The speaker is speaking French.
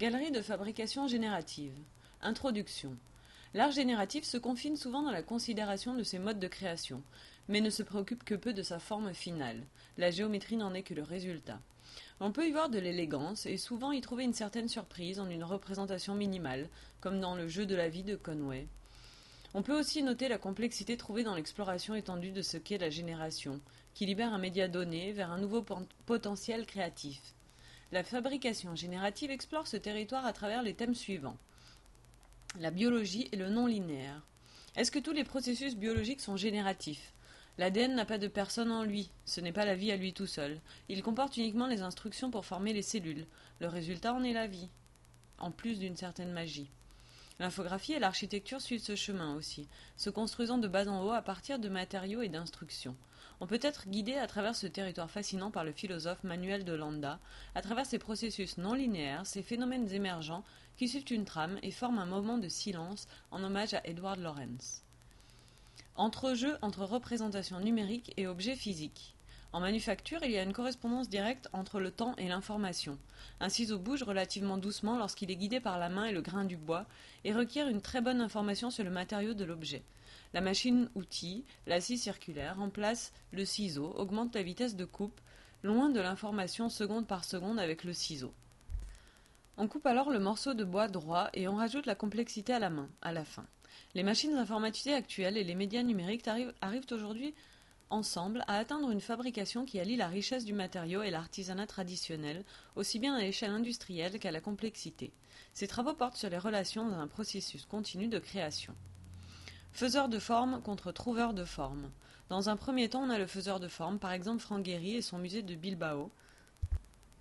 Galerie de fabrication générative. Introduction. L'art génératif se confine souvent dans la considération de ses modes de création, mais ne se préoccupe que peu de sa forme finale. La géométrie n'en est que le résultat. On peut y voir de l'élégance et souvent y trouver une certaine surprise en une représentation minimale, comme dans le jeu de la vie de Conway. On peut aussi noter la complexité trouvée dans l'exploration étendue de ce qu'est la génération, qui libère un média donné vers un nouveau potentiel créatif. La fabrication générative explore ce territoire à travers les thèmes suivants. La biologie et le non-linéaire. Est-ce que tous les processus biologiques sont génératifs? L'ADN n'a pas de personne en lui, ce n'est pas la vie à lui tout seul. Il comporte uniquement les instructions pour former les cellules. Le résultat en est la vie, en plus d'une certaine magie. L'infographie et l'architecture suivent ce chemin aussi, se construisant de bas en haut à partir de matériaux et d'instructions. On peut être guidé à travers ce territoire fascinant par le philosophe Manuel de Landa, à travers ces processus non linéaires, ces phénomènes émergents qui suivent une trame et forment un moment de silence en hommage à Edward Lorenz. Entre-jeu entre représentation numérique et objet physique. En manufacture, il y a une correspondance directe entre le temps et l'information. Un ciseau bouge relativement doucement lorsqu'il est guidé par la main et le grain du bois et requiert une très bonne information sur le matériau de l'objet. La machine-outil, la scie circulaire, remplace le ciseau, augmente la vitesse de coupe, loin de l'information seconde par seconde avec le ciseau. On coupe alors le morceau de bois droit et on rajoute la complexité à la main, à la fin. Les machines informatisées actuelles et les médias numériques arrivent, arrivent aujourd'hui ensemble à atteindre une fabrication qui allie la richesse du matériau et l'artisanat traditionnel, aussi bien à l'échelle industrielle qu'à la complexité. Ces travaux portent sur les relations dans un processus continu de création. Faiseur de forme contre trouveur de forme. Dans un premier temps, on a le faiseur de forme, par exemple Franck Guéry et son musée de Bilbao,